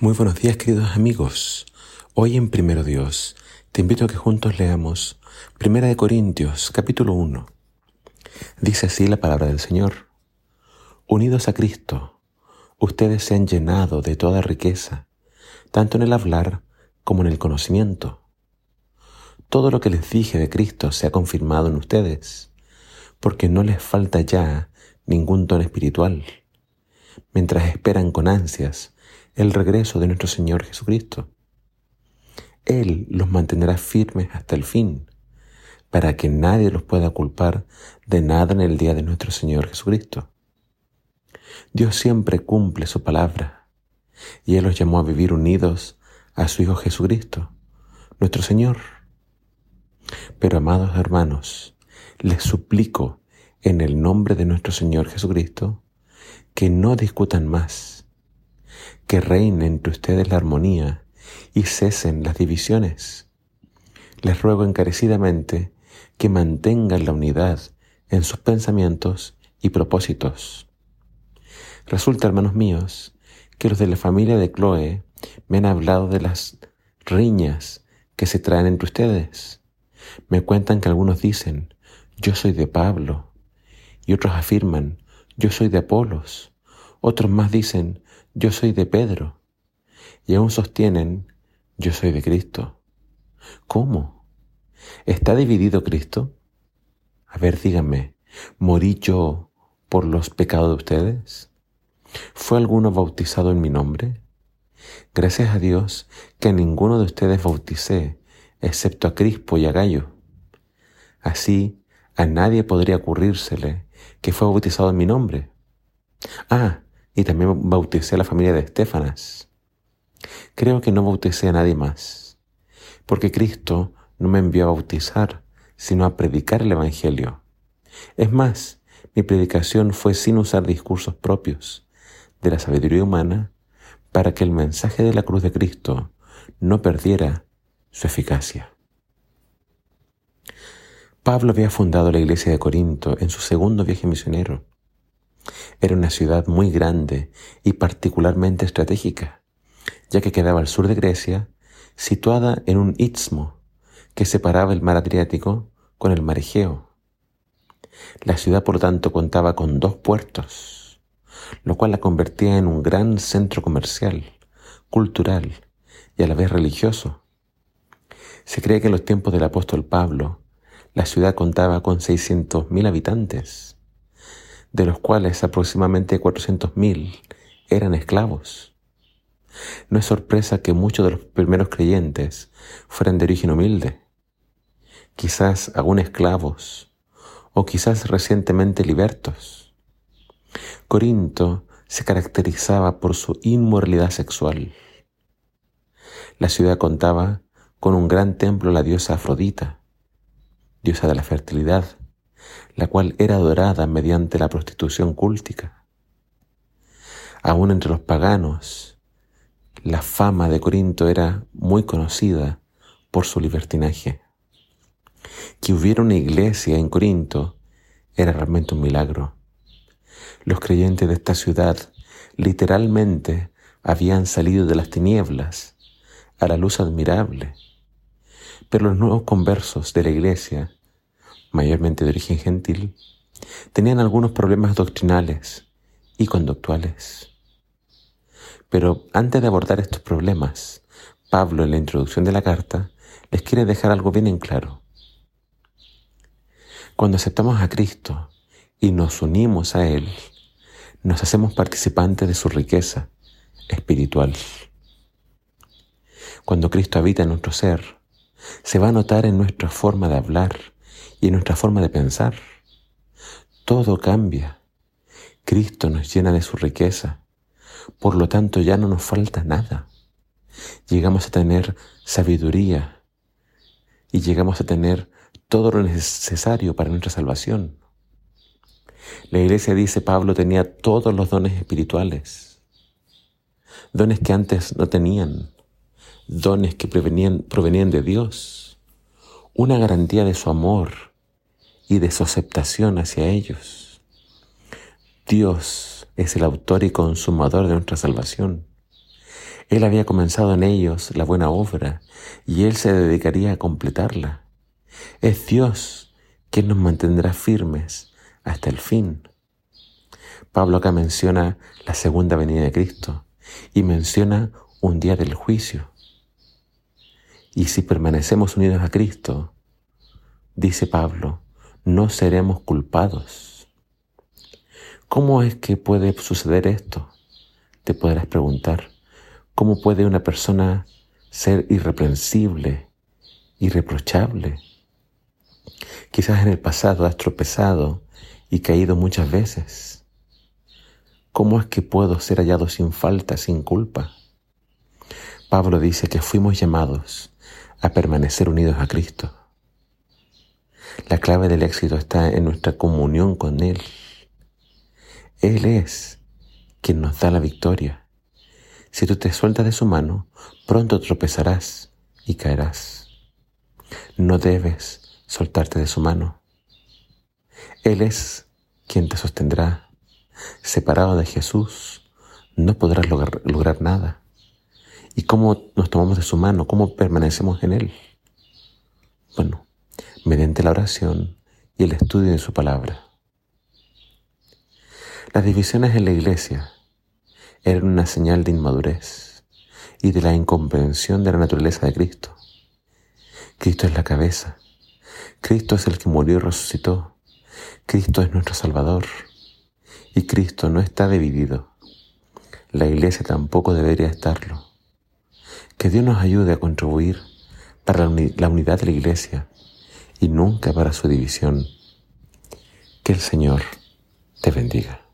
Muy buenos días queridos amigos. Hoy en Primero Dios te invito a que juntos leamos Primera de Corintios capítulo 1. Dice así la palabra del Señor. Unidos a Cristo, ustedes se han llenado de toda riqueza, tanto en el hablar como en el conocimiento. Todo lo que les dije de Cristo se ha confirmado en ustedes, porque no les falta ya ningún don espiritual, mientras esperan con ansias el regreso de nuestro Señor Jesucristo. Él los mantendrá firmes hasta el fin, para que nadie los pueda culpar de nada en el día de nuestro Señor Jesucristo. Dios siempre cumple su palabra, y Él los llamó a vivir unidos a su Hijo Jesucristo, nuestro Señor. Pero amados hermanos, les suplico en el nombre de nuestro Señor Jesucristo que no discutan más que reine entre ustedes la armonía y cesen las divisiones. Les ruego encarecidamente que mantengan la unidad en sus pensamientos y propósitos. Resulta, hermanos míos, que los de la familia de Chloe me han hablado de las riñas que se traen entre ustedes. Me cuentan que algunos dicen, yo soy de Pablo, y otros afirman, yo soy de Apolos. Otros más dicen, yo soy de Pedro. Y aún sostienen, yo soy de Cristo. ¿Cómo? ¿Está dividido Cristo? A ver, díganme, ¿morí yo por los pecados de ustedes? ¿Fue alguno bautizado en mi nombre? Gracias a Dios que a ninguno de ustedes bauticé, excepto a Crispo y a Gallo. Así, a nadie podría ocurrírsele que fue bautizado en mi nombre. Ah, y también bauticé a la familia de Estefanas. Creo que no bauticé a nadie más, porque Cristo no me envió a bautizar, sino a predicar el Evangelio. Es más, mi predicación fue sin usar discursos propios de la sabiduría humana para que el mensaje de la cruz de Cristo no perdiera su eficacia. Pablo había fundado la iglesia de Corinto en su segundo viaje misionero era una ciudad muy grande y particularmente estratégica, ya que quedaba al sur de Grecia, situada en un istmo que separaba el mar Adriático con el mar Egeo. La ciudad, por lo tanto, contaba con dos puertos, lo cual la convertía en un gran centro comercial, cultural y a la vez religioso. Se cree que en los tiempos del apóstol Pablo, la ciudad contaba con 600.000 habitantes de los cuales aproximadamente 400.000 eran esclavos. No es sorpresa que muchos de los primeros creyentes fueran de origen humilde, quizás aún esclavos o quizás recientemente libertos. Corinto se caracterizaba por su inmoralidad sexual. La ciudad contaba con un gran templo a la diosa Afrodita, diosa de la fertilidad, la cual era adorada mediante la prostitución cúltica. Aún entre los paganos, la fama de Corinto era muy conocida por su libertinaje. Que hubiera una iglesia en Corinto era realmente un milagro. Los creyentes de esta ciudad literalmente habían salido de las tinieblas a la luz admirable. Pero los nuevos conversos de la iglesia mayormente de origen gentil, tenían algunos problemas doctrinales y conductuales. Pero antes de abordar estos problemas, Pablo en la introducción de la carta les quiere dejar algo bien en claro. Cuando aceptamos a Cristo y nos unimos a Él, nos hacemos participantes de su riqueza espiritual. Cuando Cristo habita en nuestro ser, se va a notar en nuestra forma de hablar, y en nuestra forma de pensar. Todo cambia. Cristo nos llena de su riqueza. Por lo tanto, ya no nos falta nada. Llegamos a tener sabiduría y llegamos a tener todo lo necesario para nuestra salvación. La iglesia dice, Pablo tenía todos los dones espirituales, dones que antes no tenían, dones que provenían, provenían de Dios, una garantía de su amor, y de su aceptación hacia ellos. Dios es el autor y consumador de nuestra salvación. Él había comenzado en ellos la buena obra y Él se dedicaría a completarla. Es Dios quien nos mantendrá firmes hasta el fin. Pablo acá menciona la segunda venida de Cristo y menciona un día del juicio. Y si permanecemos unidos a Cristo, dice Pablo, no seremos culpados. ¿Cómo es que puede suceder esto? Te podrás preguntar. ¿Cómo puede una persona ser irreprensible, irreprochable? Quizás en el pasado has tropezado y caído muchas veces. ¿Cómo es que puedo ser hallado sin falta, sin culpa? Pablo dice que fuimos llamados a permanecer unidos a Cristo. La clave del éxito está en nuestra comunión con Él. Él es quien nos da la victoria. Si tú te sueltas de su mano, pronto tropezarás y caerás. No debes soltarte de su mano. Él es quien te sostendrá. Separado de Jesús, no podrás lograr, nada. ¿Y cómo nos tomamos de su mano? ¿Cómo permanecemos en Él? Bueno, mediante la oración y el estudio de su palabra. Las divisiones en la iglesia eran una señal de inmadurez y de la incomprensión de la naturaleza de Cristo. Cristo es la cabeza. Cristo es el que murió y resucitó. Cristo es nuestro Salvador. Y Cristo no está dividido. La iglesia tampoco debería estarlo. Que Dios nos ayude a contribuir para la unidad de la iglesia y nunca para su división. Que el Señor te bendiga.